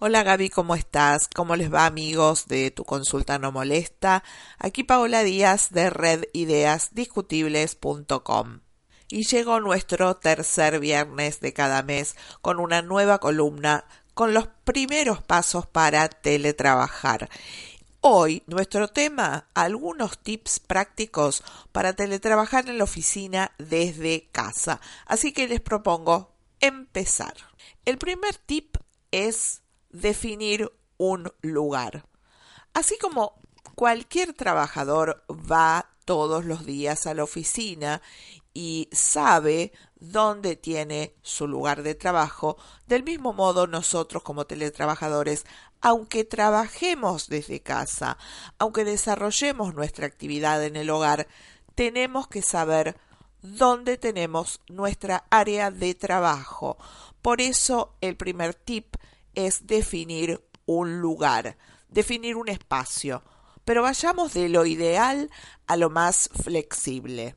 Hola Gaby, ¿cómo estás? ¿Cómo les va amigos de Tu Consulta No Molesta? Aquí Paola Díaz de redideasdiscutibles.com. Y llegó nuestro tercer viernes de cada mes con una nueva columna con los primeros pasos para teletrabajar. Hoy nuestro tema, algunos tips prácticos para teletrabajar en la oficina desde casa. Así que les propongo empezar. El primer tip es definir un lugar. Así como cualquier trabajador va todos los días a la oficina y sabe dónde tiene su lugar de trabajo, del mismo modo nosotros como teletrabajadores, aunque trabajemos desde casa, aunque desarrollemos nuestra actividad en el hogar, tenemos que saber dónde tenemos nuestra área de trabajo. Por eso el primer tip es definir un lugar, definir un espacio, pero vayamos de lo ideal a lo más flexible.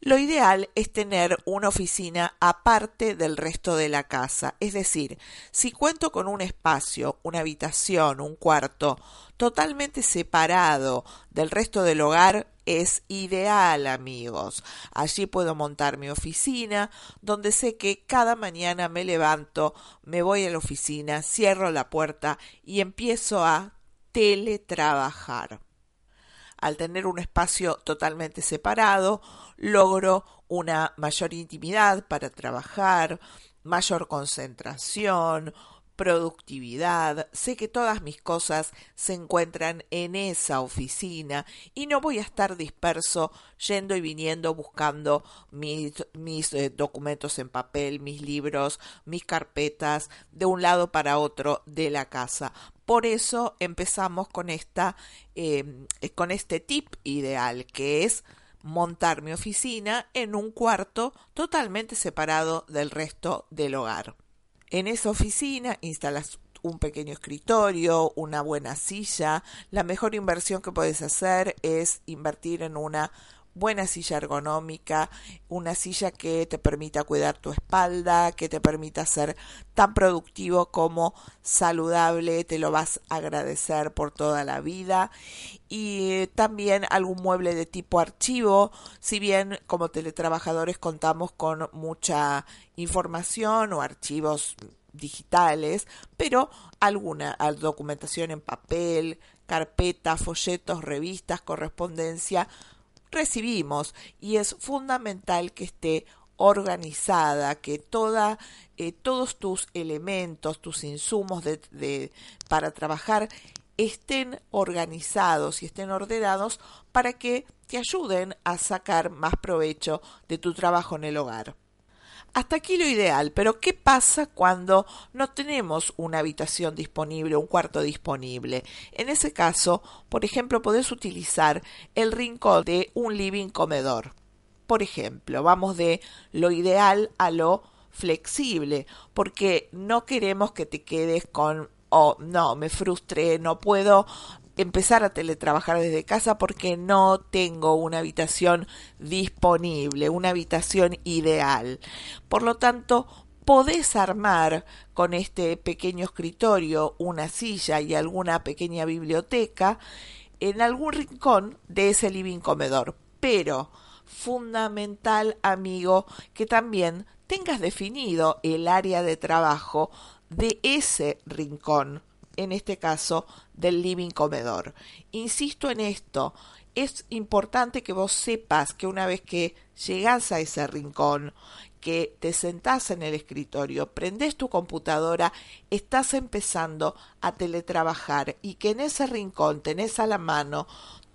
Lo ideal es tener una oficina aparte del resto de la casa, es decir, si cuento con un espacio, una habitación, un cuarto totalmente separado del resto del hogar, es ideal, amigos. Allí puedo montar mi oficina, donde sé que cada mañana me levanto, me voy a la oficina, cierro la puerta y empiezo a teletrabajar. Al tener un espacio totalmente separado, logro una mayor intimidad para trabajar, mayor concentración, productividad, sé que todas mis cosas se encuentran en esa oficina y no voy a estar disperso yendo y viniendo buscando mis, mis eh, documentos en papel, mis libros, mis carpetas de un lado para otro de la casa. Por eso empezamos con esta em, con este tip ideal que es montar mi oficina en un cuarto totalmente separado del resto del hogar. En esa oficina instalas un pequeño escritorio, una buena silla. La mejor inversión que puedes hacer es invertir en una buena silla ergonómica, una silla que te permita cuidar tu espalda, que te permita ser tan productivo como saludable, te lo vas a agradecer por toda la vida. Y también algún mueble de tipo archivo, si bien como teletrabajadores contamos con mucha información o archivos digitales, pero alguna documentación en papel, carpetas, folletos, revistas, correspondencia, recibimos y es fundamental que esté organizada, que toda, eh, todos tus elementos, tus insumos de, para trabajar estén organizados y estén ordenados para que te ayuden a sacar más provecho de tu trabajo en el hogar. Hasta aquí lo ideal, pero ¿qué pasa cuando no tenemos una habitación disponible, un cuarto disponible? En ese caso, por ejemplo, podés utilizar el rincón de un living comedor. Por ejemplo, vamos de lo ideal a lo flexible, porque no queremos que te quedes con oh, no, me frustré, no puedo empezar a teletrabajar desde casa porque no tengo una habitación disponible, una habitación ideal. Por lo tanto, podés armar con este pequeño escritorio una silla y alguna pequeña biblioteca en algún rincón de ese living comedor. Pero fundamental, amigo, que también tengas definido el área de trabajo de ese rincón en este caso del living comedor. Insisto en esto, es importante que vos sepas que una vez que llegás a ese rincón, que te sentás en el escritorio, prendés tu computadora, estás empezando a teletrabajar y que en ese rincón tenés a la mano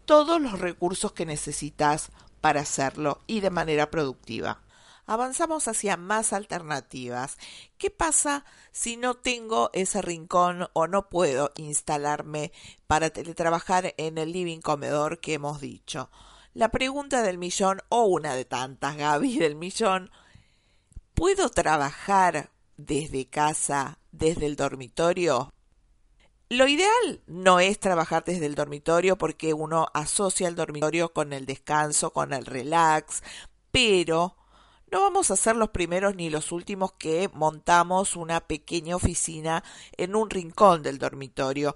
todos los recursos que necesitas para hacerlo y de manera productiva. Avanzamos hacia más alternativas. ¿Qué pasa si no tengo ese rincón o no puedo instalarme para teletrabajar en el living comedor que hemos dicho? La pregunta del millón, o una de tantas, Gaby, del millón, ¿puedo trabajar desde casa, desde el dormitorio? Lo ideal no es trabajar desde el dormitorio porque uno asocia el dormitorio con el descanso, con el relax, pero no vamos a ser los primeros ni los últimos que montamos una pequeña oficina en un rincón del dormitorio.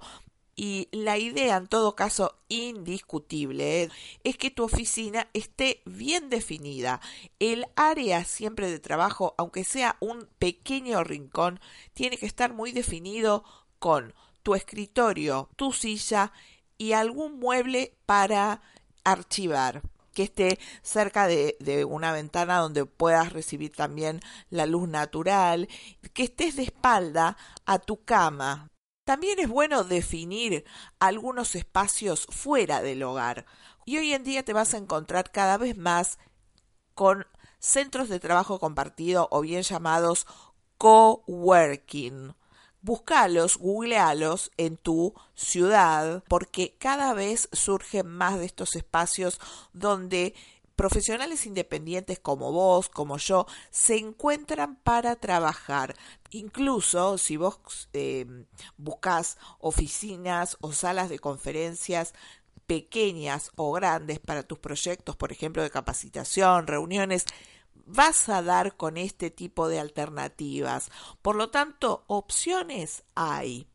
Y la idea, en todo caso, indiscutible, es que tu oficina esté bien definida. El área siempre de trabajo, aunque sea un pequeño rincón, tiene que estar muy definido con tu escritorio, tu silla y algún mueble para archivar que esté cerca de, de, una ventana donde puedas recibir también la luz natural, que estés de espalda a tu cama. También es bueno definir algunos espacios fuera del hogar. Y hoy en día te vas a encontrar cada vez más con centros de trabajo compartido o bien llamados coworking Búscalos, googlealos en tu ciudad, porque cada vez surgen más de estos espacios donde profesionales independientes como vos, como yo, se encuentran para trabajar. Incluso si vos eh, buscas oficinas o salas de conferencias pequeñas o grandes para tus proyectos, por ejemplo, de capacitación, reuniones, vas a dar con este tipo de alternativas. Por lo tanto, opciones hay.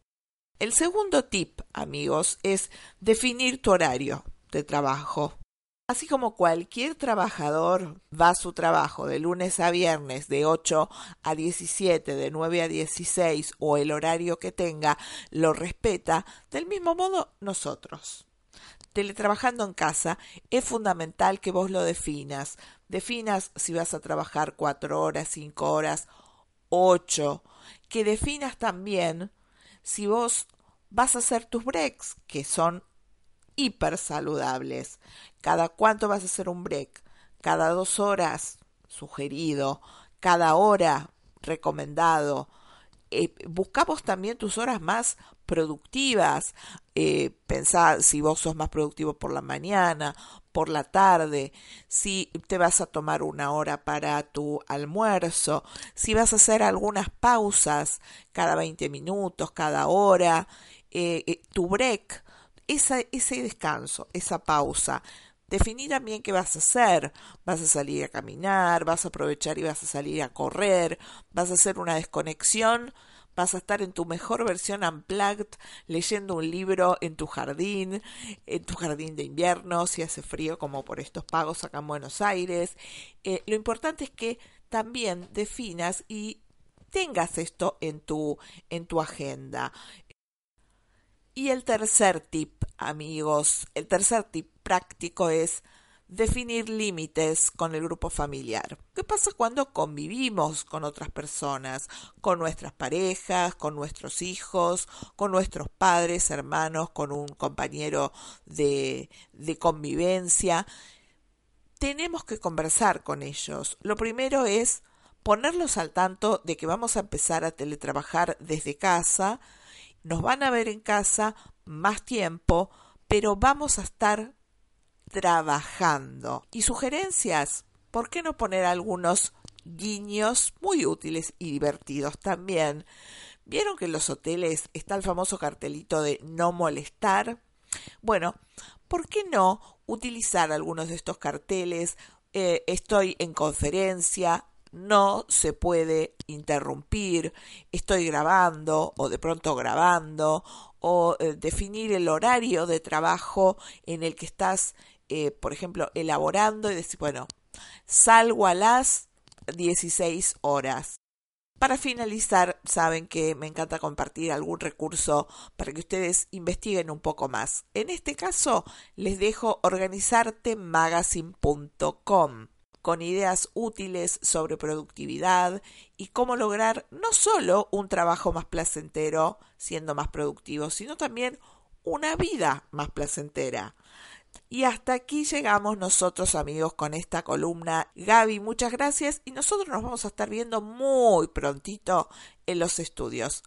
El segundo tip, amigos, es definir tu horario de trabajo. Así como cualquier trabajador va a su trabajo de lunes a viernes de 8 a 17, de 9 a 16 o el horario que tenga, lo respeta, del mismo modo nosotros teletrabajando en casa, es fundamental que vos lo definas. Definas si vas a trabajar cuatro horas, cinco horas, ocho. Que definas también si vos vas a hacer tus breaks, que son hiper saludables. Cada cuánto vas a hacer un break. Cada dos horas, sugerido. Cada hora, recomendado. Eh, buscamos también tus horas más productivas. Eh, pensá si vos sos más productivo por la mañana, por la tarde, si te vas a tomar una hora para tu almuerzo, si vas a hacer algunas pausas cada 20 minutos, cada hora, eh, eh, tu break, ese descanso, esa pausa. Definir también qué vas a hacer. Vas a salir a caminar, vas a aprovechar y vas a salir a correr, vas a hacer una desconexión vas a estar en tu mejor versión unplugged leyendo un libro en tu jardín, en tu jardín de invierno, si hace frío como por estos pagos acá en Buenos Aires. Eh, lo importante es que también definas y tengas esto en tu, en tu agenda. Y el tercer tip, amigos, el tercer tip práctico es definir límites con el grupo familiar. ¿Qué pasa cuando convivimos con otras personas, con nuestras parejas, con nuestros hijos, con nuestros padres, hermanos, con un compañero de, de convivencia? Tenemos que conversar con ellos. Lo primero es ponerlos al tanto de que vamos a empezar a teletrabajar desde casa, nos van a ver en casa más tiempo, pero vamos a estar trabajando. Y sugerencias, ¿por qué no poner algunos guiños muy útiles y divertidos también? ¿Vieron que en los hoteles está el famoso cartelito de no molestar? Bueno, ¿por qué no utilizar algunos de estos carteles? Eh, estoy en conferencia, no se puede interrumpir, estoy grabando o de pronto grabando, o eh, definir el horario de trabajo en el que estás eh, por ejemplo, elaborando y decir, bueno, salgo a las 16 horas. Para finalizar, saben que me encanta compartir algún recurso para que ustedes investiguen un poco más. En este caso, les dejo organizartemagazine.com con ideas útiles sobre productividad y cómo lograr no solo un trabajo más placentero siendo más productivo, sino también una vida más placentera. Y hasta aquí llegamos nosotros amigos con esta columna. Gaby, muchas gracias y nosotros nos vamos a estar viendo muy prontito en los estudios.